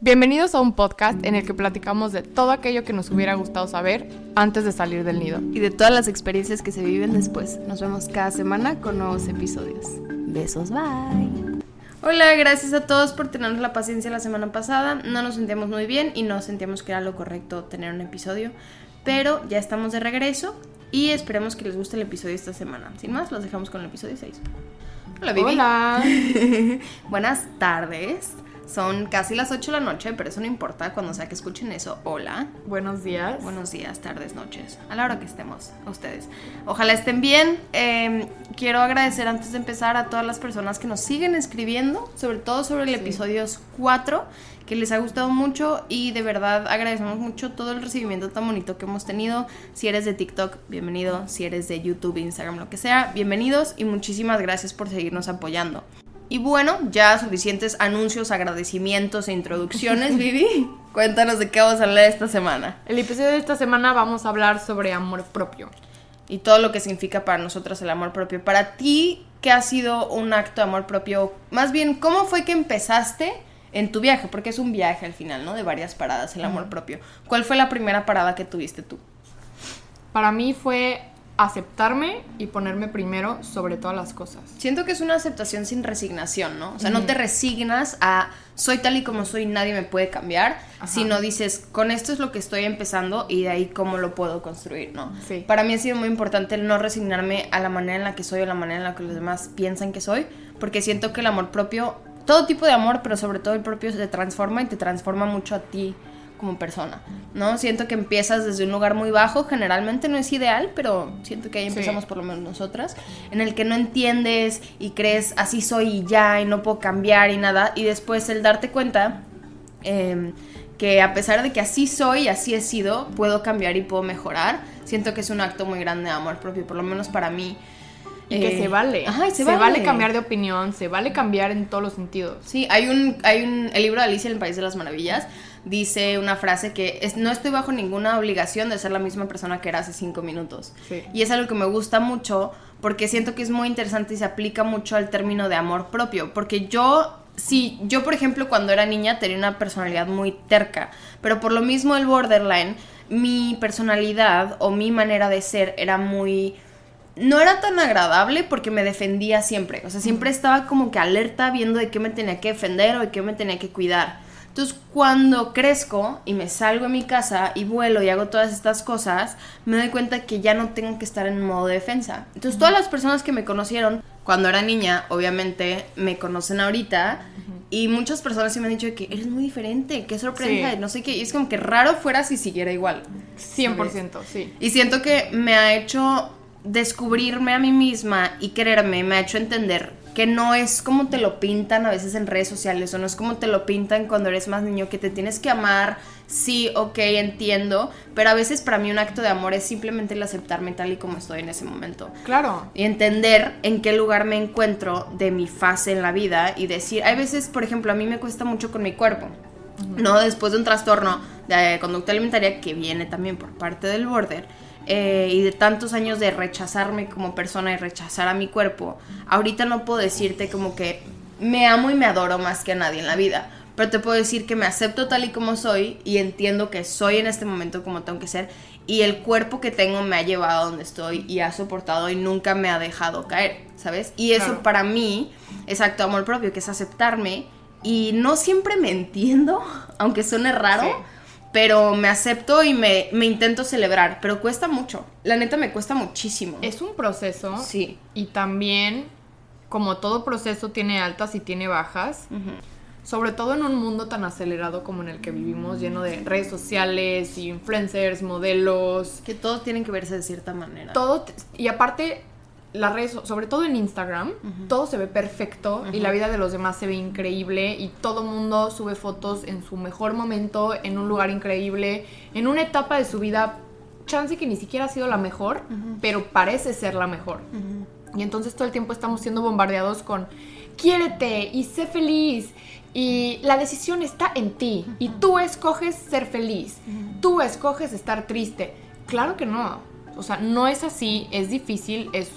Bienvenidos a un podcast en el que platicamos de todo aquello que nos hubiera gustado saber antes de salir del nido. Y de todas las experiencias que se viven después. Nos vemos cada semana con nuevos episodios. Besos, bye. Hola, gracias a todos por tenernos la paciencia la semana pasada. No nos sentíamos muy bien y no sentíamos que era lo correcto tener un episodio. Pero ya estamos de regreso y esperemos que les guste el episodio esta semana. Sin más, los dejamos con el episodio 6. Hola, Vivi. Hola. Buenas tardes. Son casi las 8 de la noche, pero eso no importa cuando sea que escuchen eso. Hola. Buenos días. Buenos días, tardes, noches, a la hora que estemos, a ustedes. Ojalá estén bien. Eh, quiero agradecer antes de empezar a todas las personas que nos siguen escribiendo, sobre todo sobre el episodio 4, que les ha gustado mucho y de verdad agradecemos mucho todo el recibimiento tan bonito que hemos tenido. Si eres de TikTok, bienvenido. Si eres de YouTube, Instagram, lo que sea, bienvenidos y muchísimas gracias por seguirnos apoyando. Y bueno, ya suficientes anuncios, agradecimientos e introducciones, Vivi. Cuéntanos de qué vamos a hablar esta semana. El episodio de esta semana vamos a hablar sobre amor propio. Y todo lo que significa para nosotros el amor propio. Para ti, ¿qué ha sido un acto de amor propio? Más bien, ¿cómo fue que empezaste en tu viaje? Porque es un viaje al final, ¿no? De varias paradas, el amor propio. ¿Cuál fue la primera parada que tuviste tú? Para mí fue aceptarme y ponerme primero sobre todas las cosas. Siento que es una aceptación sin resignación, ¿no? O sea, no te resignas a soy tal y como soy, nadie me puede cambiar, sino dices, con esto es lo que estoy empezando y de ahí cómo lo puedo construir, ¿no? Sí. Para mí ha sido muy importante el no resignarme a la manera en la que soy o la manera en la que los demás piensan que soy, porque siento que el amor propio, todo tipo de amor, pero sobre todo el propio se transforma y te transforma mucho a ti como persona, ¿no? Siento que empiezas desde un lugar muy bajo, generalmente no es ideal, pero siento que ahí empezamos por lo menos nosotras, en el que no entiendes y crees así soy y ya y no puedo cambiar y nada, y después el darte cuenta eh, que a pesar de que así soy y así he sido, puedo cambiar y puedo mejorar, siento que es un acto muy grande de amor propio, por lo menos para mí. Y que Eh, se vale. Ajá, se, se vale. vale cambiar de opinión, se vale cambiar en todos los sentidos. Sí, hay un, hay un, el libro de Alicia en el País de las Maravillas dice una frase que es, no estoy bajo ninguna obligación de ser la misma persona que era hace cinco minutos. Sí. Y es algo que me gusta mucho porque siento que es muy interesante y se aplica mucho al término de amor propio. Porque yo, sí, yo por ejemplo cuando era niña tenía una personalidad muy terca, pero por lo mismo el borderline, mi personalidad o mi manera de ser era muy no era tan agradable porque me defendía siempre. O sea, siempre estaba como que alerta viendo de qué me tenía que defender o de qué me tenía que cuidar. Entonces, cuando crezco y me salgo de mi casa y vuelo y hago todas estas cosas, me doy cuenta que ya no tengo que estar en modo de defensa. Entonces, todas las personas que me conocieron cuando era niña, obviamente, me conocen ahorita. Y muchas personas sí me han dicho que eres muy diferente, qué sorpresa, Sí. no sé qué. Y es como que raro fuera si siguiera igual. 100%, sí. Y siento que me ha hecho descubrirme a mí misma y quererme, me ha hecho entender que no es como te lo pintan a veces en redes sociales o no es como te lo pintan cuando eres más niño, que te tienes que amar, sí, ok, entiendo, pero a veces para mí un acto de amor es simplemente el aceptarme tal y como estoy en ese momento. Claro. Y entender en qué lugar me encuentro de mi fase en la vida y decir, hay veces, por ejemplo, a mí me cuesta mucho con mi cuerpo. No después de un trastorno de conducta alimentaria que viene también por parte del border eh, y de tantos años de rechazarme como persona y rechazar a mi cuerpo, ahorita no puedo decirte como que me amo y me adoro más que a nadie en la vida, pero te puedo decir que me acepto tal y como soy y entiendo que soy en este momento como tengo que ser y el cuerpo que tengo me ha llevado a donde estoy y ha soportado y nunca me ha dejado caer, ¿sabes? Y eso Claro. para mí es acto de amor propio, que es aceptarme y no siempre me entiendo, aunque suene raro, Sí. Pero me acepto y me, me intento celebrar, pero cuesta mucho. La neta me cuesta muchísimo. Es un proceso. Sí. Y también, como todo proceso tiene altas y tiene bajas, sobre todo en un mundo tan acelerado como en el que vivimos, lleno de redes sociales, influencers, modelos, Que todos tienen que verse de cierta manera. todo. Y aparte, las redes, sobre todo en Instagram, todo se ve perfecto y la vida de los demás se ve increíble y todo mundo sube fotos en su mejor momento, en un lugar increíble, en una etapa de su vida, chance que ni siquiera ha sido la mejor, pero parece ser la mejor. Y entonces todo el tiempo estamos siendo bombardeados con quiérete y sé feliz. Y la decisión está en ti. Y tú escoges ser feliz. Tú escoges estar triste. Claro que no. O sea, no es así. Es difícil. Es,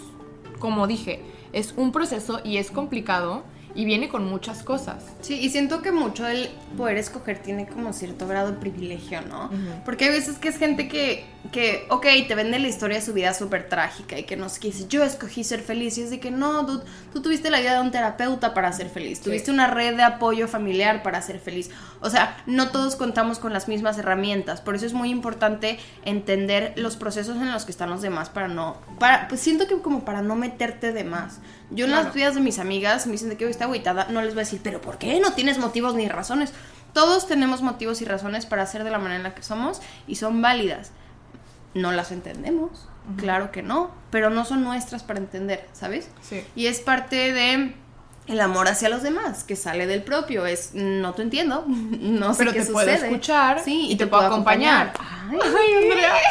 como dije, es un proceso y es complicado. Y viene con muchas cosas. Sí, y siento que mucho el poder escoger tiene como cierto grado de privilegio, ¿no? Porque hay veces que es gente que, que, ok, te vende la historia de su vida súper trágica y que no sé qué dice, yo escogí ser feliz. Y es de que no, dude, tú tuviste la vida de un terapeuta para ser feliz, tuviste una red de apoyo familiar para ser feliz. O sea, no todos contamos con las mismas herramientas, por eso es muy importante entender los procesos en los que están los demás para no, para, pues siento que como para no meterte de más. Yo en las Claro. vidas de mis amigas me dicen de que agüitada, no les voy a decir, pero ¿por qué? No tienes motivos ni razones. Todos tenemos motivos y razones para ser de la manera en la que somos y son válidas. No las entendemos, claro que no, pero no son nuestras para entender, ¿sabes? Sí. Y es parte de el amor hacia los demás, que sale del propio, es no te entiendo, no sé Pero qué te puedo escuchar sí, y te puedo acompañar. Ay, Andrea.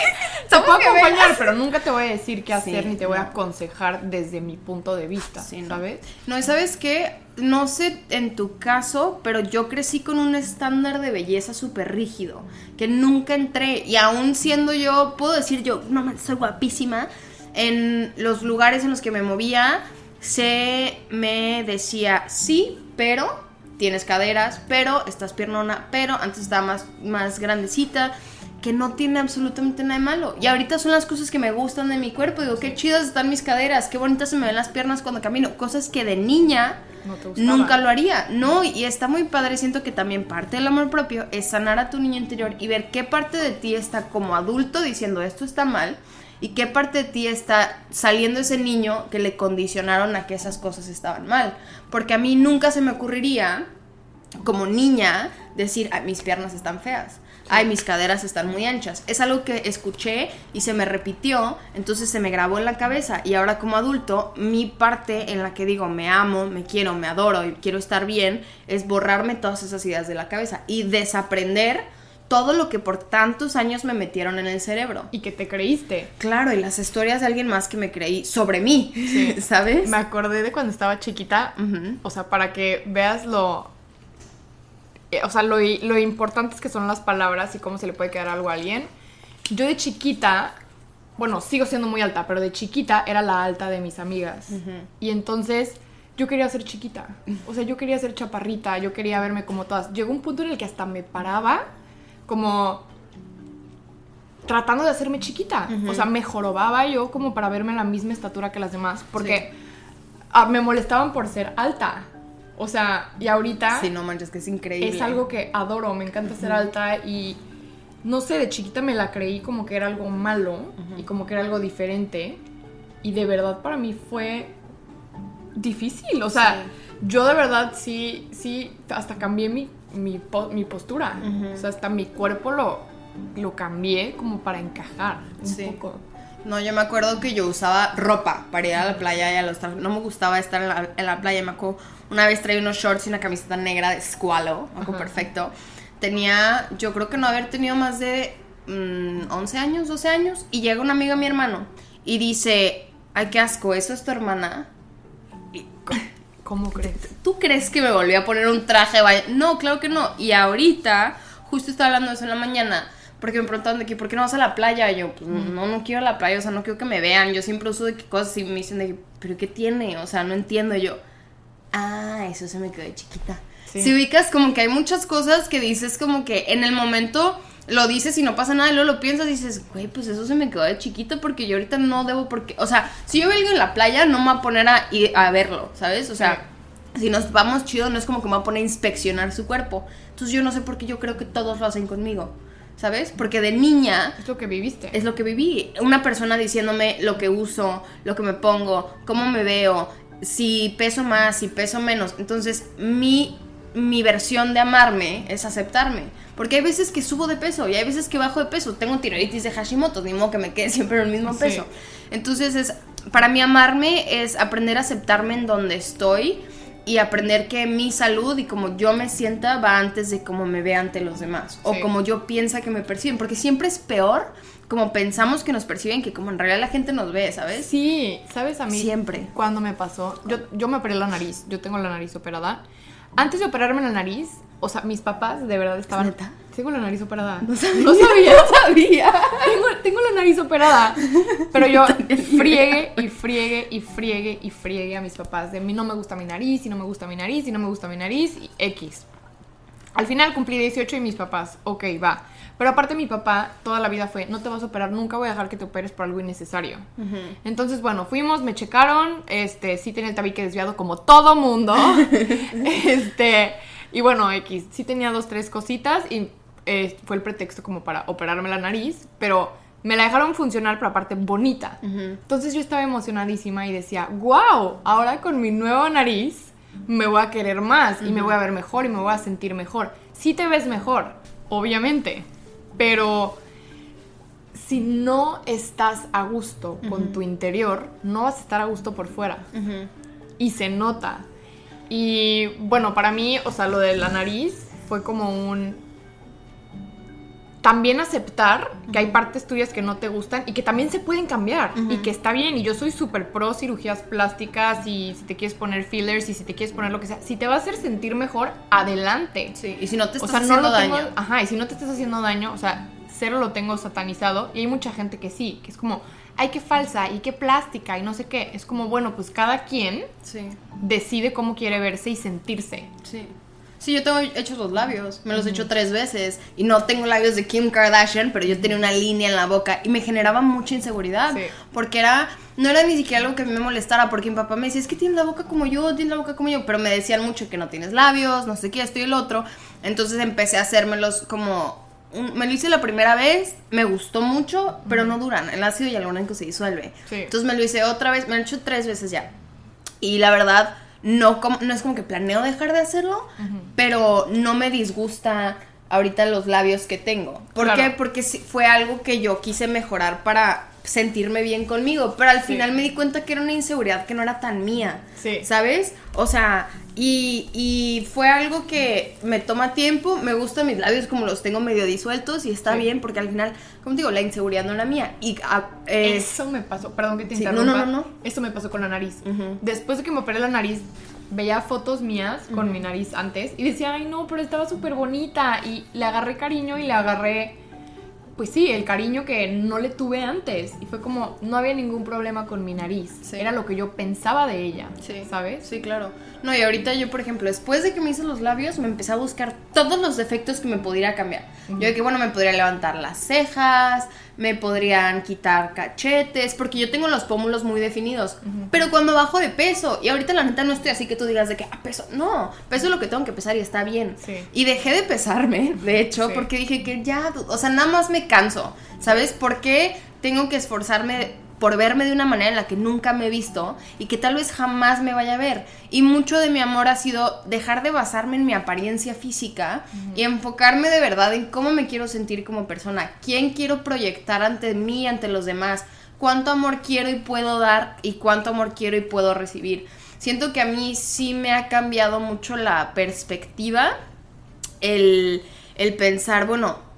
Te ¿Cómo puedo acompañar, pero nunca te voy a decir qué hacer Sí, ni te voy a aconsejar desde mi punto de vista, Sí. ¿sabes? No, y sabes qué, no sé en tu caso, pero yo crecí con un estándar de belleza súper rígido, que nunca entré, y aún siendo yo, puedo decir yo, no soy guapísima, en los lugares en los que me movía, se me decía, sí, pero tienes caderas, pero estás piernona, pero antes estaba más, más grandecita, que no tiene absolutamente nada de malo. Y ahorita son las cosas que me gustan de mi cuerpo. Digo, qué chidas están mis caderas, qué bonitas se me ven las piernas cuando camino. Cosas que de niña No nunca lo haría. No, y está muy padre. Siento que también parte del amor propio es sanar a tu niño interior y ver qué parte de ti está como adulto diciendo esto está mal. Y qué parte de ti está saliendo ese niño que le condicionaron a que esas cosas estaban mal. Porque a mí nunca se me ocurriría como niña decir, mis piernas están feas, ay, mis caderas están muy anchas. Es algo que escuché y se me repitió, entonces se me grabó en la cabeza y ahora como adulto, mi parte en la que digo, me amo, me quiero, me adoro y quiero estar bien, es borrarme todas esas ideas de la cabeza y desaprender todo lo que por tantos años me metieron en el cerebro. Y que te creíste. Claro, y las historias de alguien más que me creí sobre mí, ¿sabes? Me acordé de cuando estaba chiquita, o sea, para que veas lo... eh, O sea, lo, lo importantes que son las palabras y cómo se le puede quedar algo a alguien. Yo de chiquita, bueno, sigo siendo muy alta, pero de chiquita era la alta de mis amigas. Y entonces yo quería ser chiquita. O sea, yo quería ser chaparrita, yo quería verme como todas. Llegó un punto en el que hasta me paraba como tratando de hacerme chiquita. O sea, me jorobaba yo como para verme la misma estatura que las demás. Porque ah, me molestaban por ser alta. O sea, y ahorita Sí, no manches, que es increíble. es algo que adoro. Me encanta ser alta y no sé, de chiquita me la creí como que era algo malo y como que era algo diferente. Y de verdad para mí fue difícil. O sea, yo de verdad sí, sí, hasta cambié mi, mi, po- mi postura. O sea, hasta mi cuerpo lo, lo cambié como para encajar un Sí. poco. No, yo me acuerdo que yo usaba ropa para ir a la playa y a los No me gustaba estar en la, en la playa. Me acuerdo, una vez traía unos shorts y una camiseta negra de squalo. Me acuerdo perfecto. Tenía, yo creo que no haber tenido más de mm, 11 años, 12 años. Y llega un amigo de mi hermano y dice: Ay, qué asco, ¿eso es tu hermana? ¿Cómo crees? ¿Tú crees que me volví a poner un traje de baño? No, claro que no. Y ahorita, justo estaba hablando de eso en la mañana, porque me preguntaban de que, ¿por qué no vas a la playa? Y yo, pues no, no quiero a la playa, o sea, no quiero que me vean. Yo siempre uso de que cosas y me dicen de que, ¿pero qué tiene? O sea, no entiendo. Y yo, ah, eso se me quedó de chiquita. Sí. Si ubicas como que hay muchas cosas que dices como que en el momento lo dices y no pasa nada y luego lo piensas y dices, güey, pues eso se me quedó de chiquito porque yo ahorita no debo porque, o sea, si yo veo a alguien en la playa no me voy a poner a, ir a verlo, ¿sabes? O sea, si nos vamos chido no es como que me voy a poner a inspeccionar su cuerpo. Entonces yo no sé por qué yo creo que todos lo hacen conmigo. ¿sabes? Porque de niña Es lo que viviste. es lo que viví. Una persona diciéndome lo que uso, lo que me pongo, cómo me veo, si peso más, si peso menos. Entonces, mi, mi versión de amarme es aceptarme. Porque hay veces que subo de peso y hay veces que bajo de peso. Tengo tiroiditis de Hashimoto, ni modo que me quede siempre en el mismo Sí. peso. Entonces, es, para mí amarme es aprender a aceptarme en donde estoy y aprender que mi salud y como yo me sienta va antes de cómo me ve ante los demás o Sí. como yo piensa que me perciben, porque siempre es peor como pensamos que nos perciben que como en realidad la gente nos ve, ¿sabes? Sí, ¿sabes a mí? Siempre. Cuando me pasó, yo, yo me operé la nariz, yo tengo la nariz operada. Antes de operarme la nariz, o sea, mis papás de verdad estaban... ¿Neta? Tengo la nariz operada. No sabía. No sabía. sabía. tengo, tengo la nariz operada. Pero yo friegue y friegue y friegue y friegue a mis papás. De mí no me gusta mi nariz, y no me gusta mi nariz, y no me gusta mi nariz, y X. Al final cumplí 18 y mis papás, ok, va. Pero aparte mi papá toda la vida fue, no te vas a operar, nunca voy a dejar que te operes por algo innecesario. Entonces, bueno, fuimos, me checaron, este, sí tenía el tabique desviado como todo mundo. este, y bueno, X, sí tenía dos, tres cositas y eh, fue el pretexto como para operarme la nariz, pero me la dejaron funcionar, pero aparte bonita. Entonces yo estaba emocionadísima y decía, wow, ahora con mi nueva nariz me voy a querer más y me voy a ver mejor y me voy a sentir mejor. Sí te ves mejor, obviamente, pero si no estás a gusto con tu interior, no vas a estar a gusto por fuera. Y se nota. Y bueno, para mí, o sea, lo de la nariz fue como un... También aceptar que hay partes tuyas que no te gustan y que también se pueden cambiar y que está bien. Y yo soy súper pro cirugías plásticas y si te quieres poner fillers y si te quieres poner lo que sea. Si te va a hacer sentir mejor, adelante. Sí, y si no te O estás no haciendo tengo, daño. ajá, y si no te estás haciendo daño, o sea, cero lo tengo satanizado. Y hay mucha gente que sí, que es como, ay, qué falsa y qué plástica y no sé qué. Es como, bueno, pues cada quien Sí, decide cómo quiere verse y sentirse. sí. Sí, yo tengo hechos los labios, me los he hecho tres veces y no tengo labios de Kim Kardashian, pero yo tenía una línea en la boca y me generaba mucha inseguridad Sí. porque era, no era ni siquiera algo que a mí me molestara porque mi papá me decía, es que tienes la boca como yo, tienes la boca como yo, pero me decían mucho que no tienes labios, no sé qué, esto y el otro, entonces empecé a hacérmelos como, un- me lo hice la primera vez, me gustó mucho, pero no duran, el ácido hialurónico se disuelve, Sí. entonces me lo hice otra vez, me lo he hecho tres veces ya. Y la verdad, no, como, no es como que planeo dejar de hacerlo, pero no me disgusta ahorita los labios que tengo. ¿Por Claro. qué? Porque fue algo que yo quise mejorar para sentirme bien conmigo, pero al Sí. final me di cuenta que era una inseguridad que no era tan mía, Sí. ¿sabes? O sea, y, y fue algo que me toma tiempo, me gustan mis labios como los tengo medio disueltos y está Sí. bien porque al final, como te digo, la inseguridad no era mía. Y ah, es... Eso me pasó, perdón que te Sí, no, interrumpa. no, no, no. Eso me pasó con la nariz. Después de que me operé la nariz, veía fotos mías con mi nariz antes y decía, ay no, pero estaba súper bonita. Y le agarré cariño y le agarré, pues sí, el cariño que no le tuve antes. Y fue como, no había ningún problema con mi nariz. Sí. Era lo que yo pensaba de ella, Sí. ¿sabes? Sí, claro. No, y ahorita yo, por ejemplo, después de que me hice los labios, me empecé a buscar todos los defectos que me pudiera cambiar. Yo de que, bueno, me podría levantar las cejas, me podrían quitar cachetes, porque yo tengo los pómulos muy definidos. Pero cuando bajo de peso, y ahorita la neta no estoy así que tú digas de que, ah, peso, no, peso es lo que tengo que pesar y está bien. Sí. Y dejé de pesarme, de hecho, Sí. porque dije que ya, o sea, nada más me canso, ¿sabes? ¿Por qué tengo que esforzarme por verme de una manera en la que nunca me he visto y que tal vez jamás me vaya a ver? Y mucho de mi amor ha sido dejar de basarme en mi apariencia física y enfocarme de verdad en cómo me quiero sentir como persona, quién quiero proyectar ante mí, ante los demás, cuánto amor quiero y puedo dar y cuánto amor quiero y puedo recibir. Siento que a mí sí me ha cambiado mucho la perspectiva el, el pensar, bueno,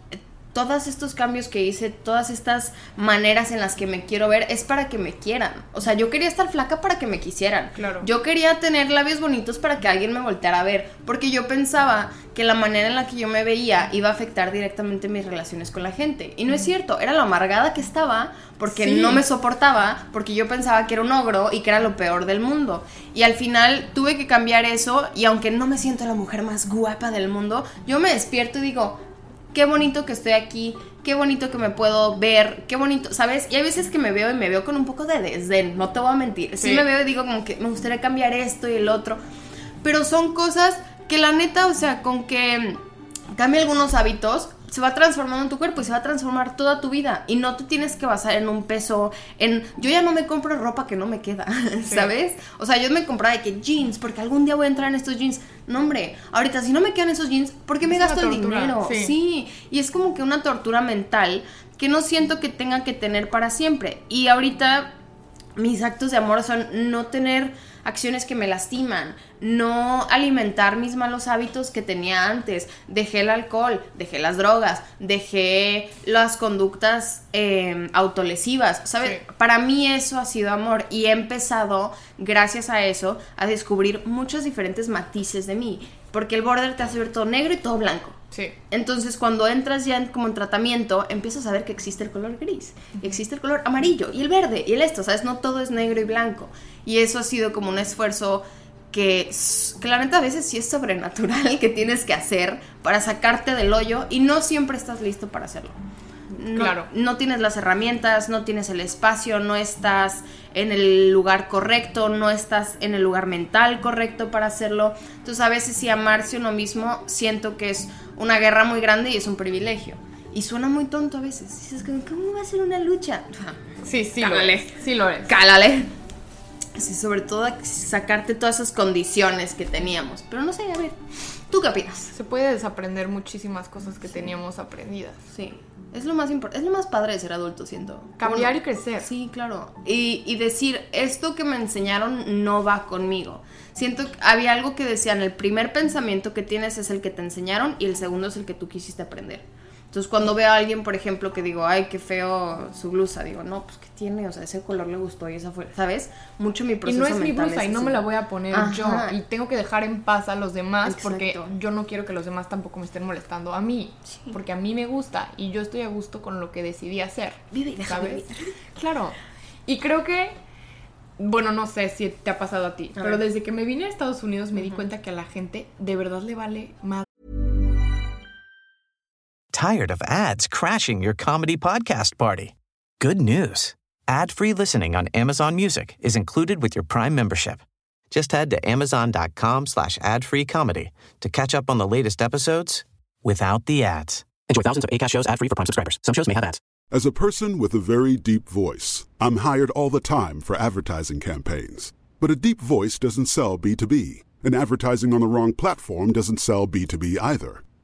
todos estos cambios que hice, todas estas maneras en las que me quiero ver, es para que me quieran. O sea, yo quería estar flaca para que me quisieran. Claro. Yo quería tener labios bonitos para que alguien me volteara a ver. Porque yo pensaba que la manera en la que yo me veía iba a afectar directamente mis relaciones con la gente. Y no es cierto, era lo amargada que estaba porque Sí. no me soportaba, porque yo pensaba que era un ogro y que era lo peor del mundo. Y al final tuve que cambiar eso y aunque no me siento la mujer más guapa del mundo, yo me despierto y digo, qué bonito que estoy aquí, qué bonito que me puedo ver, qué bonito, ¿sabes? Y hay veces que me veo y me veo con un poco de desdén, no te voy a mentir. Sí, Sí. me veo y digo como que me gustaría cambiar esto y el otro, pero son cosas que la neta, o sea, con que cambie algunos hábitos, se va transformando en tu cuerpo y se va a transformar toda tu vida. Y no te tienes que basar en un peso, en yo ya no me compro ropa que no me queda, ¿sabes? O sea, yo me compraba de que jeans, porque algún día voy a entrar en estos jeans. No, hombre, ahorita si no me quedan esos jeans, ¿por qué me Es gasto el dinero? sí. sí, y es como que una tortura mental que no siento que tenga que tener para siempre. Y ahorita mis actos de amor son no tener acciones que me lastiman, no alimentar mis malos hábitos que tenía antes, dejé el alcohol, dejé las drogas, dejé las conductas eh, autolesivas, ¿sabes? Sí. Para mí eso ha sido amor y he empezado, gracias a eso, a descubrir muchos diferentes matices de mí, porque el border te hace ver todo negro y todo blanco. Sí. Entonces, cuando entras ya en, como en tratamiento, empiezas a ver que existe el color gris, y existe el color amarillo, y el verde, y el esto, ¿sabes? No todo es negro y blanco. Y eso ha sido como un esfuerzo que, neta a veces sí es sobrenatural que tienes que hacer para sacarte del hoyo, y no siempre estás listo para hacerlo. No, Claro. no tienes las herramientas, no tienes el espacio, no estás en el lugar correcto, no estás en el lugar mental correcto para hacerlo. Entonces a veces si amarse uno mismo siento que es una guerra muy grande y es un privilegio. Y suena muy tonto a veces. Dices, ¿cómo va a ser una lucha? Sí, sí Cálale. lo es. Sí lo es. Cálale. Sí, sobre todo sacarte todas esas condiciones que teníamos. Pero no sé, a ver, ¿tú qué opinas? Se puede desaprender muchísimas cosas que teníamos aprendidas. Sí, es lo más importante, es lo más padre de ser adulto, siento. Cambiar y crecer. Sí, claro. Y, y decir, esto que me enseñaron no va conmigo. Siento que había algo que decían, el primer pensamiento que tienes es el que te enseñaron y el segundo es el que tú quisiste aprender. Entonces cuando veo a alguien, por ejemplo, que digo, ay, qué feo su blusa, digo, no, pues qué tiene, o sea, ese color le gustó y esa fue, ¿sabes? Mucho mi Y proceso no es mi blusa y no me la voy a poner Ajá. yo. Y tengo que dejar en paz a los demás porque yo no quiero que los demás tampoco me estén molestando a mí. Porque a mí me gusta y yo estoy a gusto con lo que decidí hacer. Vive y deja ¿Sabes? vivir. Claro. Y creo que, bueno, no sé si te ha pasado a ti, A pero ver. desde que me vine a Estados Unidos me di cuenta que a la gente de verdad le vale más. Tired of ads crashing your comedy podcast party? Good news. Ad-free listening on Amazon Music is included with your Prime membership. Just head to amazon.com slash ad-free comedy to catch up on the latest episodes without the ads. Enjoy thousands of ACAST shows ad-free for Prime subscribers. Some shows may have ads. As a person with a very deep voice, I'm hired all the time for advertising campaigns. But a deep voice doesn't sell B2B, and advertising on the wrong platform doesn't sell B2B either.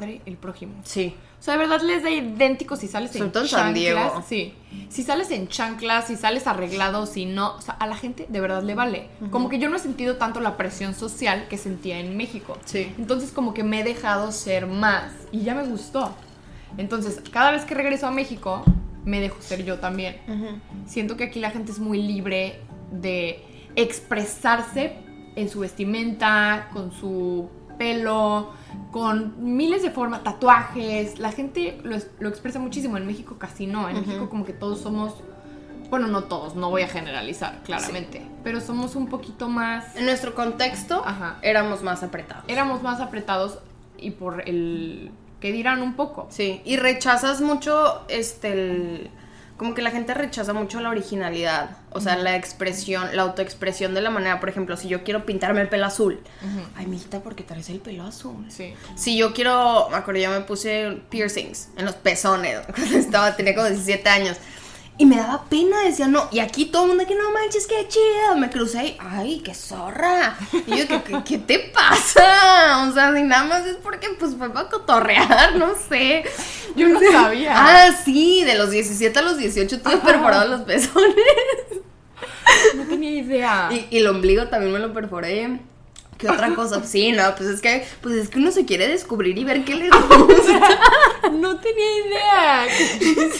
Madre el prójimo. Sí. O sea, de verdad les da idéntico si sales Sobre en todo en San Diego. chanclas. Sí. Si sales en chanclas, si sales arreglado, si no. O sea, a la gente de verdad le vale. Como que yo no he sentido tanto la presión social que sentía en México. Sí. Entonces, como que me he dejado ser más. Y ya me gustó. Entonces, cada vez que regreso a México, me dejo ser yo también. Siento que aquí la gente es muy libre de expresarse en su vestimenta, con su pelo, con miles de formas, tatuajes. La gente lo, es- lo expresa muchísimo. En México casi no. En México como que todos somos... Bueno, no todos, no voy a generalizar, claramente. Pero somos un poquito más... En nuestro contexto Ajá. éramos más apretados. Éramos más apretados y por el... que dirán un poco. Sí, y rechazas mucho, este, el- como que la gente rechaza mucho la originalidad, o sea, la expresión, la autoexpresión de la manera, por ejemplo, si yo quiero pintarme el pelo azul, ay, mijita, ¿por qué traes el pelo azul? Sí. Si yo quiero, me acuerdo, yo me puse piercings en los pezones cuando estaba, tenía como 17 años. Y me daba pena, decía, no. Y aquí todo el mundo que no manches, qué chido. Me crucé y, ay, qué zorra. Y yo, ¿qué, qué, qué te pasa? O sea, si nada más es porque, pues, fue para cotorrear, no sé. Yo no sabía. Ah, sí, de los 17 a los 18 tuve perforados los pezones. No tenía idea. Y, y el ombligo también me lo perforé. ¿Qué otra cosa? Sí, no, pues es que, pues es que uno se quiere descubrir y ver qué le gusta. No tenía idea. Qué.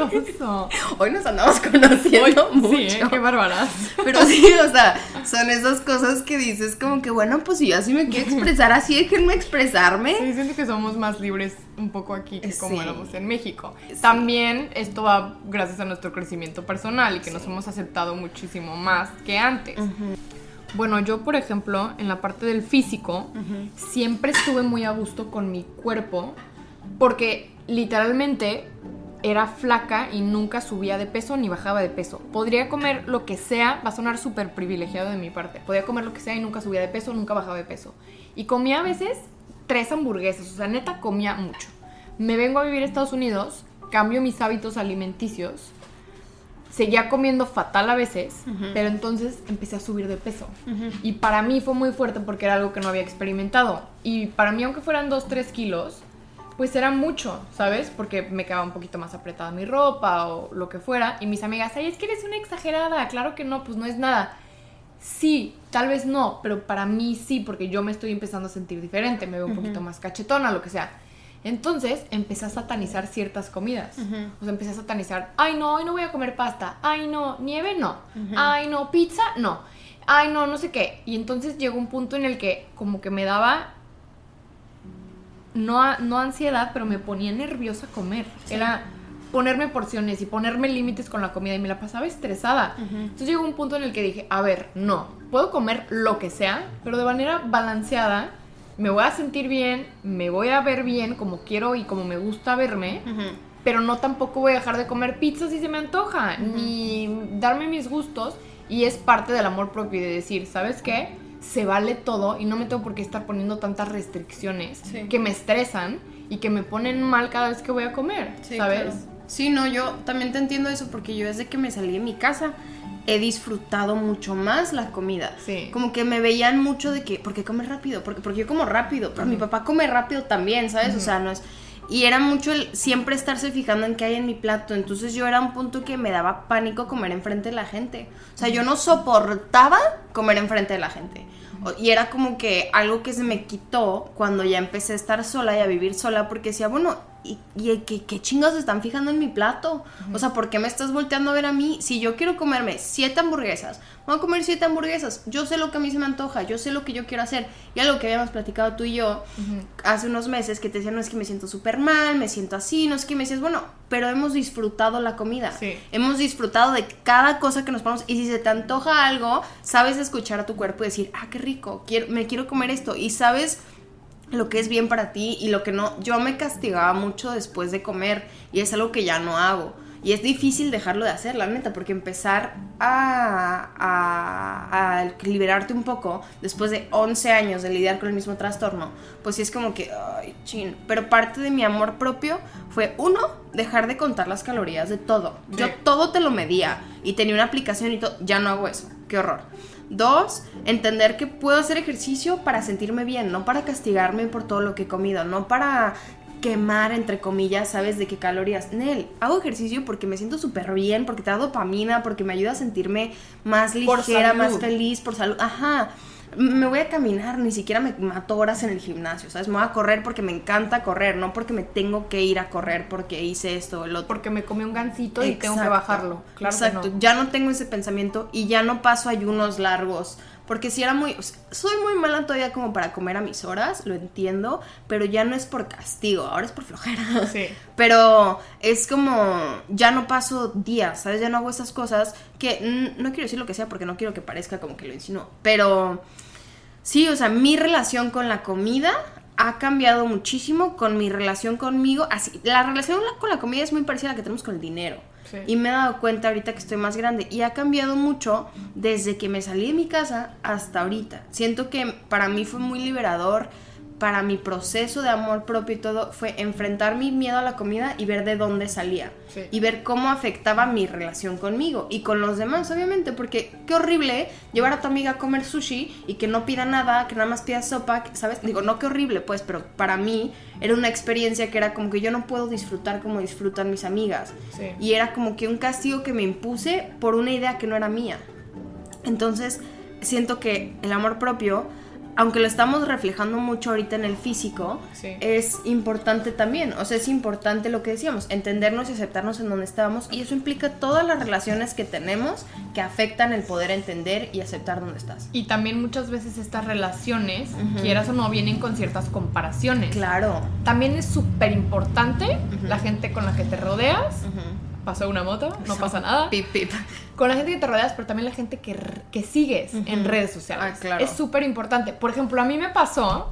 Hoy nos andamos conociendo mucho. Sí, ¿eh? qué bárbaras. Pero sí, o sea, son esas cosas que dices como que, bueno, pues si yo así me quiero expresar así, déjenme expresarme. Sí, siento que somos más libres un poco aquí que como Sí. éramos en México. También esto va gracias a nuestro crecimiento personal y que nos hemos aceptado muchísimo más que antes. Bueno, yo por ejemplo, en la parte del físico, siempre estuve muy a gusto con mi cuerpo porque literalmente era flaca y nunca subía de peso ni bajaba de peso. Podría comer lo que sea, va a sonar súper privilegiado de mi parte. Podía comer lo que sea y nunca subía de peso, nunca bajaba de peso. Y comía a veces tres hamburguesas, o sea, neta comía mucho. Me vengo a vivir a Estados Unidos, cambio mis hábitos alimenticios, seguía comiendo fatal a veces, pero entonces empecé a subir de peso. Y para mí fue muy fuerte porque era algo que no había experimentado. Y para mí, aunque fueran 2, 3 kilos, pues era mucho, ¿sabes? Porque me quedaba un poquito más apretada mi ropa o lo que fuera. Y mis amigas, ay, es que eres una exagerada. Claro que no, pues no es nada. Sí, tal vez no, pero para mí sí, porque yo me estoy empezando a sentir diferente, me veo un poquito más cachetona, lo que sea. Entonces empecé a satanizar ciertas comidas. O sea, empecé a satanizar, ay no, hoy no voy a comer pasta, ay no, nieve no, ay no, pizza no, ay no, no sé qué. Y entonces llegó un punto en el que como que me daba, no, no ansiedad, pero me ponía nerviosa comer. Era ponerme porciones y ponerme límites con la comida y me la pasaba estresada. Entonces llegó un punto en el que dije, a ver, no, puedo comer lo que sea, pero de manera balanceada, me voy a sentir bien, me voy a ver bien como quiero y como me gusta verme, pero no tampoco voy a dejar de comer pizza si se me antoja, ni darme mis gustos y es parte del amor propio y de decir, ¿sabes qué? Se vale todo y no me tengo por qué estar poniendo tantas restricciones Sí. que me estresan y que me ponen mal cada vez que voy a comer, Sí, ¿sabes? claro. Sí, no, yo también te entiendo eso porque yo desde que me salí de mi casa he disfrutado mucho más la comida. Sí. Como que me veían mucho de que, ¿por qué comes rápido? Porque, porque yo como rápido, pero mi papá come rápido también, ¿sabes? O sea, no es... Y era mucho el siempre estarse fijando en qué hay en mi plato. Entonces yo era un punto que me daba pánico comer enfrente de la gente. O sea, yo no soportaba comer enfrente de la gente. Y era como que algo que se me quitó cuando ya empecé a estar sola y a vivir sola porque decía, bueno, ¿y, y qué, qué chingados están fijando en mi plato? O sea, ¿por qué me estás volteando a ver a mí? Si yo quiero comerme siete hamburguesas, voy a comer siete hamburguesas. Yo sé lo que a mí se me antoja, yo sé lo que yo quiero hacer. Y algo que habíamos platicado tú y yo hace unos meses que te decía, no es que me siento súper mal, me siento así, no es que me decías, bueno, pero hemos disfrutado la comida. Sí. Hemos disfrutado de cada cosa que nos ponemos. Y si se te antoja algo, sabes escuchar a tu cuerpo y decir, ah, qué rico, quiero, me quiero comer esto. Y sabes lo que es bien para ti y lo que no. Yo me castigaba mucho después de comer y es algo que ya no hago. Y es difícil dejarlo de hacer, la neta, porque empezar a, a, a liberarte un poco después de 11 años de lidiar con el mismo trastorno, pues sí es como que, ay, chin. Pero parte de mi amor propio fue, uno, dejar de contar las calorías de todo. Yo todo te lo medía y tenía una aplicación y todo. Ya no hago eso. Qué horror. Dos, entender que puedo hacer ejercicio para sentirme bien, no para castigarme por todo lo que he comido, no para quemar, entre comillas, ¿sabes? De qué calorías. Nel, hago ejercicio porque me siento súper bien, porque te da dopamina, porque me ayuda a sentirme más ligera, más feliz, por salud. Ajá. Me voy a caminar, ni siquiera me mato horas en el gimnasio, ¿sabes? Me voy a correr porque me encanta correr, no porque me tengo que ir a correr porque hice esto o el otro. Porque me comí un gansito y tengo que bajarlo. Claro que Exacto. no. Ya no tengo ese pensamiento y ya no paso ayunos largos. Porque si era muy. o sea, soy muy mala todavía como para comer a mis horas, lo entiendo. Pero ya no es por castigo, ahora es por flojera. Sí. Pero es como. Ya no paso días, ¿sabes? Ya no hago esas cosas que. mm, no quiero decir lo que sea porque no quiero que parezca como que lo insinúo. Pero. Sí, o sea, mi relación con la comida ha cambiado muchísimo con mi relación conmigo. Así, la relación con la comida es muy parecida a la que tenemos con el dinero. Sí. Y me he dado cuenta ahorita que estoy más grande. Y ha cambiado mucho desde que me salí de mi casa hasta ahorita. Siento que para mí fue muy liberador. Para mi proceso de amor propio y todo fue enfrentar mi miedo a la comida y ver de dónde salía. Sí. Y ver cómo afectaba mi relación conmigo y con los demás, obviamente. Porque qué horrible llevar a tu amiga a comer sushi y que no pida nada, que nada más pida sopa, ¿sabes? Digo, no qué horrible, pues, pero para mí era una experiencia que era como que yo no puedo disfrutar como disfrutan mis amigas. Sí. Y era como que un castigo que me impuse por una idea que no era mía. Entonces, siento que el amor propio, aunque lo estamos reflejando mucho ahorita en el físico, Sí. es importante también. O sea, es importante lo que decíamos, entendernos y aceptarnos en donde estábamos. Y eso implica todas las relaciones que tenemos que afectan el poder entender y aceptar dónde estás. Y también muchas veces estas relaciones, quieras o no, vienen con ciertas comparaciones. Claro. También es súper importante la gente con la que te rodeas. Pasó una moto, no pasa nada. Pip, pip. Con la gente que te rodeas, pero también la gente que, que sigues en redes sociales. Ah, claro. Es súper importante. Por ejemplo, a mí me pasó,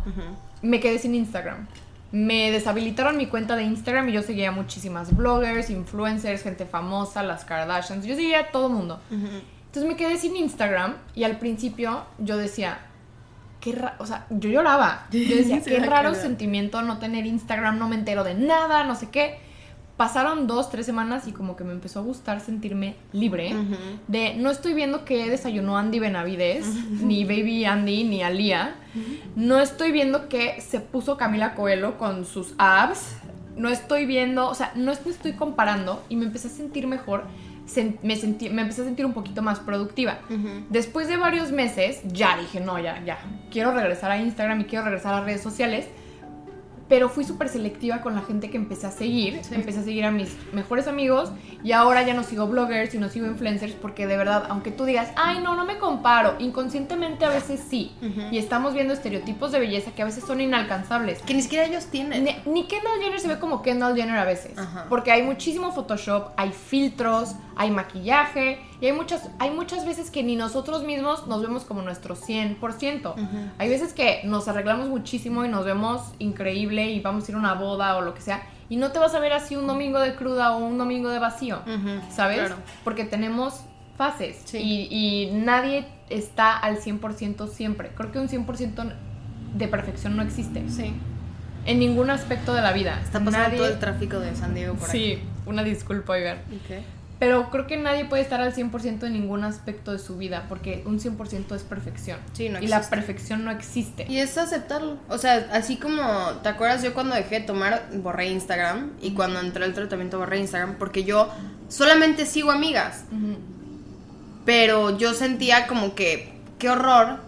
me quedé sin Instagram. Me deshabilitaron mi cuenta de Instagram y yo seguía muchísimas bloggers, influencers, gente famosa, las Kardashians. Yo seguía a todo mundo. Entonces me quedé sin Instagram y al principio yo decía, qué ra- o sea, yo lloraba. Yo decía, qué raro sentimiento no tener Instagram, no me entero de nada, no sé qué. Pasaron dos, tres semanas y como que me empezó a gustar sentirme libre de no estoy viendo que desayunó Andy Benavides, ni Baby Andy, ni Alía. No estoy viendo que se puso Camila Coelho con sus abs. No estoy viendo, o sea, no me estoy comparando y me empecé a sentir mejor. me, sentí, me empecé a sentir un poquito más productiva. Después de varios meses, ya dije, no, ya, ya, quiero regresar a Instagram y quiero regresar a redes sociales. Pero fui súper selectiva con la gente que empecé a seguir. Empecé a seguir a mis mejores amigos y ahora ya no sigo bloggers y no sigo influencers porque de verdad, aunque tú digas, ay, no, no me comparo, inconscientemente a veces sí. Y estamos viendo estereotipos de belleza que a veces son inalcanzables. Que ni siquiera ellos tienen. Ni, ni Kendall Jenner se ve como Kendall Jenner a veces. Porque hay muchísimo Photoshop, hay filtros, hay maquillaje y hay muchas, hay muchas veces que ni nosotros mismos nos vemos como nuestro 100%. Hay veces que nos arreglamos muchísimo y nos vemos increíble y vamos a ir a una boda o lo que sea. Y no te vas a ver así un domingo de cruda o un domingo de vacío, ¿sabes? claro. Porque tenemos fases Sí. y, y nadie está al 100% siempre. Creo que un 100% de perfección no existe. Sí. En ningún aspecto de la vida. Está pasando Nadie- todo el tráfico de San Diego por aquí. Sí, una disculpa, oigan. Ok. Pero creo que nadie puede estar al 100% en ningún aspecto de su vida, porque un 100% es perfección. Sí, no y la existe. perfección no existe. Y es aceptarlo. O sea, así como, ¿te acuerdas? Yo cuando dejé de tomar, borré Instagram. Y cuando entré al tratamiento, borré Instagram. Porque yo solamente sigo amigas. Pero yo sentía como que, qué horror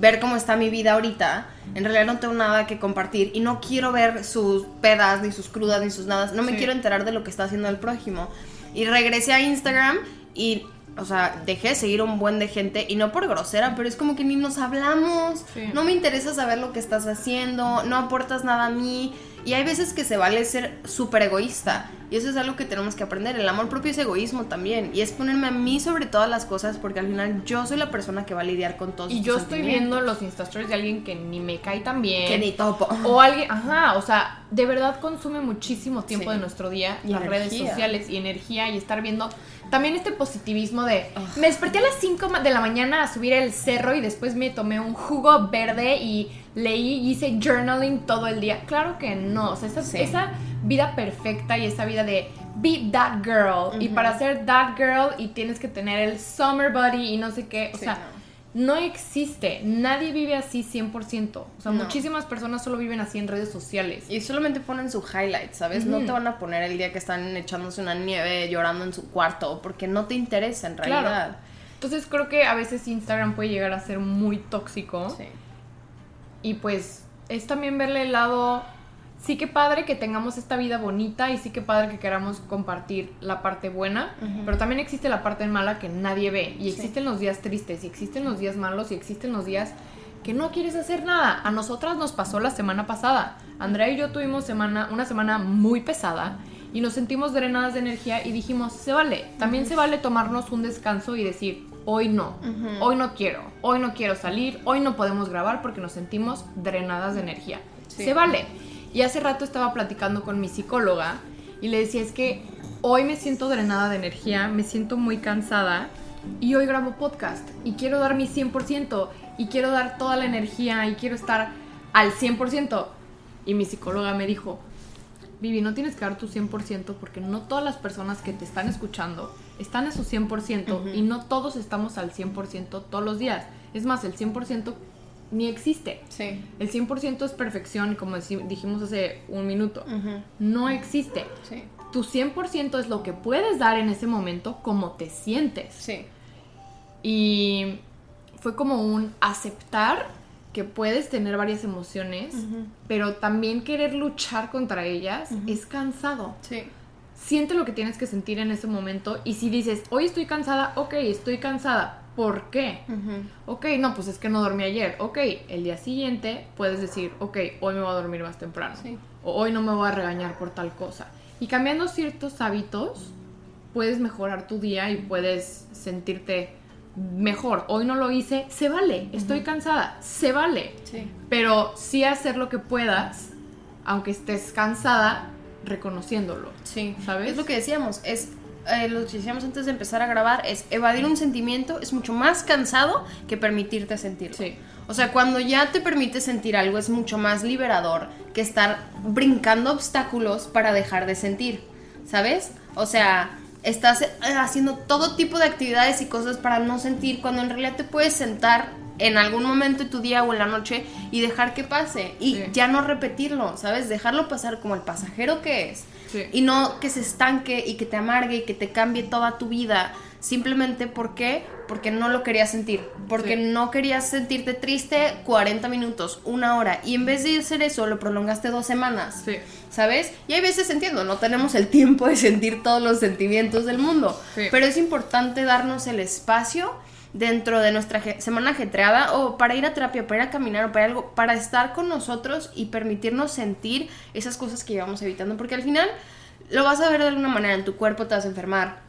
ver cómo está mi vida ahorita. En realidad no tengo nada que compartir. Y no quiero ver sus pedas, ni sus crudas, ni sus nada. No me Sí. quiero enterar de lo que está haciendo el prójimo. Y regresé a Instagram y... O sea, dejé de seguir un buen de gente y no por grosera, pero es como que ni nos hablamos. Sí. No me interesa saber lo que estás haciendo, no aportas nada a mí. Y hay veces que se vale ser súper egoísta. Y eso es algo que tenemos que aprender. El amor propio es egoísmo también. Y es ponerme a mí sobre todas las cosas porque al final yo soy la persona que va a lidiar con todos Y yo estoy viendo los Insta Stories de alguien que ni me cae tan bien. Que ni topo. O alguien, ajá, o sea, de verdad consume muchísimo tiempo Sí. de nuestro día, Y las redes sociales y energía y estar viendo también este positivismo de me desperté a las 5 de la mañana a subir el cerro y después me tomé un jugo verde y leí y hice journaling todo el día. Claro que no, o sea, esa, Sí. esa vida perfecta y esa vida de be that girl y para ser that girl y tienes que tener el summer body y no sé qué, o Sí, sea, no existe. Nadie vive así 100%. O sea, No. muchísimas personas solo viven así en redes sociales. Y solamente ponen su highlight, ¿sabes? No te van a poner el día que están echándose una nieve llorando en su cuarto porque no te interesa en Claro. realidad. Entonces creo que a veces Instagram puede llegar a ser muy tóxico. Sí. Y pues es también verle el lado... Sí que padre que tengamos esta vida bonita y sí que padre que queramos compartir la parte buena, pero también existe la parte mala que nadie ve y existen los días tristes y existen los días malos y existen los días que no quieres hacer nada. A nosotras nos pasó la semana pasada. Andrea y yo tuvimos semana, una semana muy pesada y nos sentimos drenadas de energía y dijimos, se vale, también se vale tomarnos un descanso y decir, hoy no, hoy no quiero, hoy no quiero salir, hoy no podemos grabar porque nos sentimos drenadas de energía. Sí. Se vale. Y hace rato estaba platicando con mi psicóloga y le decía, es que hoy me siento drenada de energía, me siento muy cansada y hoy grabo podcast y quiero dar mi 100% y quiero dar toda la energía y quiero estar al 100%. Y mi psicóloga me dijo, Vivi, no tienes que dar tu 100% porque no todas las personas que te están escuchando están a su 100% y no todos estamos al 100% todos los días. Es más, el 100% ni existe. Sí. El 100% es perfección, como dijimos hace un minuto. No existe. Sí. Tu 100% es lo que puedes dar en ese momento como te sientes. Sí. Y fue como un aceptar que puedes tener varias emociones, pero también querer luchar contra ellas es cansado. Sí. Siente lo que tienes que sentir en ese momento y si dices, hoy estoy cansada, ok, estoy cansada, ¿por qué? Ok, no, pues es que no dormí ayer. Ok, el día siguiente puedes decir, ok, hoy me voy a dormir más temprano. Sí. O hoy no me voy a regañar por tal cosa. Y cambiando ciertos hábitos, puedes mejorar tu día y puedes sentirte mejor. Hoy no lo hice, se vale. Estoy cansada, se vale. Sí. Pero sí hacer lo que puedas, aunque estés cansada, reconociéndolo. Sí, ¿Sabes? Es lo que decíamos, es eh, lo que decíamos antes de empezar a grabar, es evadir un sentimiento es mucho más cansado que permitirte sentirlo. Sí. O sea, cuando ya te permites sentir algo es mucho más liberador que estar brincando obstáculos para dejar de sentir, ¿sabes? O sea, estás eh, haciendo todo tipo de actividades y cosas para no sentir cuando en realidad te puedes sentar en algún momento de tu día o en la noche y dejar que pase y Sí. ya no repetirlo, ¿sabes? Dejarlo pasar como el pasajero que es Sí. y no que se estanque y que te amargue y que te cambie toda tu vida simplemente porque porque no lo querías sentir, porque Sí. no querías sentirte triste 40 minutos, una hora y en vez de hacer eso lo prolongaste dos semanas. Sí. ¿Sabes? Y hay veces entiendo, no tenemos el tiempo de sentir todos los sentimientos del mundo, pero es importante darnos el espacio dentro de nuestra semana ajetreada o para ir a terapia, para ir a caminar o para algo, para estar con nosotros y permitirnos sentir esas cosas que llevamos evitando, porque al final lo vas a ver de alguna manera en tu cuerpo, te vas a enfermar,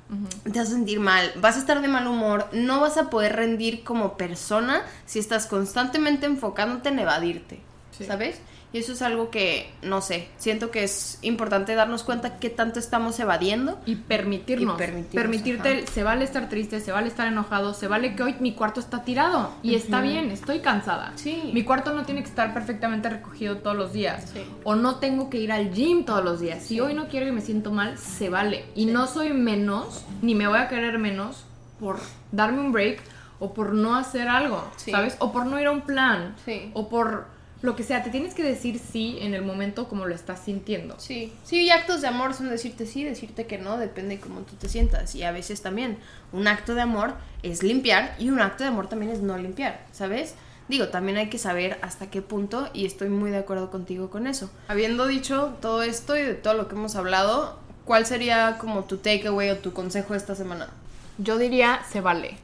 te vas a sentir mal, vas a estar de mal humor, no vas a poder rendir como persona si estás constantemente enfocándote en evadirte, Sí. ¿sabes? Y eso es algo que, no sé, siento que es importante darnos cuenta qué tanto estamos evadiendo. Y permitirnos. Y permitirnos, permitirte, ajá. se vale estar triste, se vale estar enojado, se vale que hoy mi cuarto está tirado. Y está bien, estoy cansada. Sí. Mi cuarto no tiene que estar perfectamente recogido todos los días. Sí. O no tengo que ir al gym todos los días. Si hoy no quiero y me siento mal, se vale. Y no soy menos, ni me voy a querer menos por darme un break o por no hacer algo, Sí. ¿sabes? O por no ir a un plan. Sí. O por lo que sea. Te tienes que decir sí en el momento como lo estás sintiendo. Sí, sí, y actos de amor son decirte sí, decirte que no, depende de cómo tú te sientas. Y a veces también un acto de amor es limpiar y un acto de amor también es no limpiar, ¿sabes? Digo, también hay que saber hasta qué punto y estoy muy de acuerdo contigo con eso. Habiendo dicho todo esto y de todo lo que hemos hablado, ¿cuál sería como tu takeaway o tu consejo esta semana? Yo diría, se vale.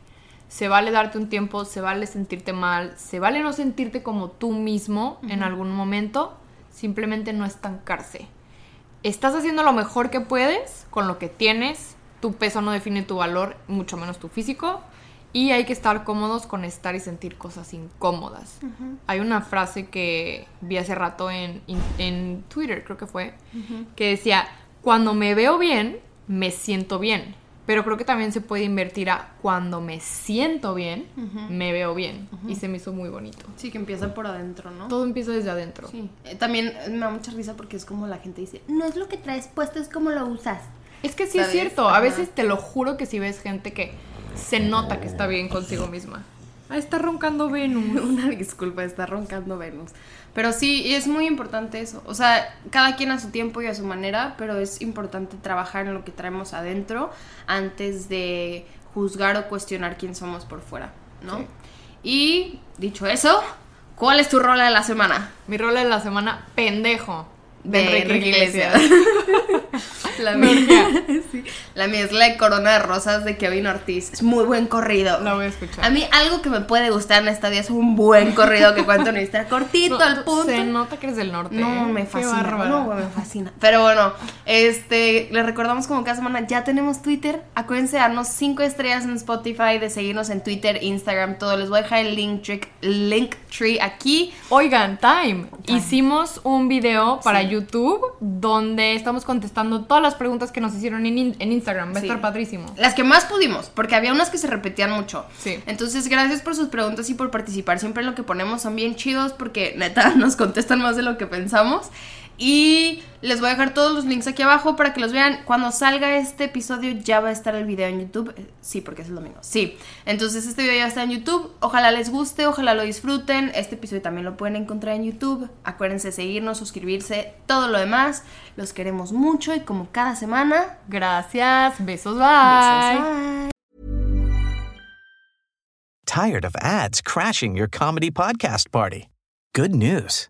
Se vale darte un tiempo, se vale sentirte mal, se vale no sentirte como tú mismo en algún momento, simplemente no estancarse. Estás haciendo lo mejor que puedes con lo que tienes, tu peso no define tu valor, mucho menos tu físico, y hay que estar cómodos con estar y sentir cosas incómodas. Hay una frase que vi hace rato en, en- en Twitter, creo que fue, que decía, cuando me veo bien, me siento bien. Pero creo que también se puede invertir a cuando me siento bien, me veo bien. Y se me hizo muy bonito. Sí, que empieza por adentro, ¿no? Todo empieza desde adentro. Sí. Eh, También eh, me da mucha risa porque es como la gente dice, no es lo que traes puesto, es como lo usas. Es que sí es cierto. Ajá. A veces te lo juro que si ves gente que se nota que está bien consigo misma. Ah, está roncando Venus. Una disculpa, está roncando Venus. Pero sí, y es muy importante eso. O sea, cada quien a su tiempo y a su manera, pero es importante trabajar en lo que traemos adentro antes de juzgar o cuestionar quién somos por fuera, ¿no? Sí. Y dicho eso, ¿cuál es tu rol de la semana? Mi rol de la semana, pendejo. De Enrique Iglesias. La mía, sí. la mía es la de Corona de Rosas de Kevin Ortiz. Es muy buen corrido. La voy a escuchar. A mí algo que me puede gustar en esta día es un buen corrido que cuenta una historia cortito, No, al punto. Se nota que eres del norte. No, ¿eh? me fascina. No, me fascina. Pero bueno, este, les recordamos como cada semana ya tenemos Twitter. Acuérdense de darnos 5 estrellas en Spotify, de seguirnos en Twitter, Instagram, todo. Les voy a dejar el link, trick, link tree aquí. Oigan, time. Time. Hicimos un video para Sí. YouTube donde estamos contestando todas las preguntas que nos hicieron en, en Instagram. Va a Sí. estar padrísimo. Las que más pudimos, porque había unas que se repetían mucho. Sí. Entonces, gracias por sus preguntas y por participar. Siempre en lo que ponemos son bien chidos porque neta nos contestan más de lo que pensamos. Y les voy a dejar todos los links aquí abajo para que los vean. Cuando salga este episodio ya va a estar el video en YouTube. Eh, Sí, porque es el domingo. Sí. Entonces este video ya está en YouTube. Ojalá les guste, ojalá lo disfruten. Este episodio también lo pueden encontrar en YouTube. Acuérdense de seguirnos, suscribirse, todo lo demás. Los queremos mucho y como cada semana... Gracias. Besos. Bye. besos, bye. tired of ads crashing your comedy podcast party? Good news.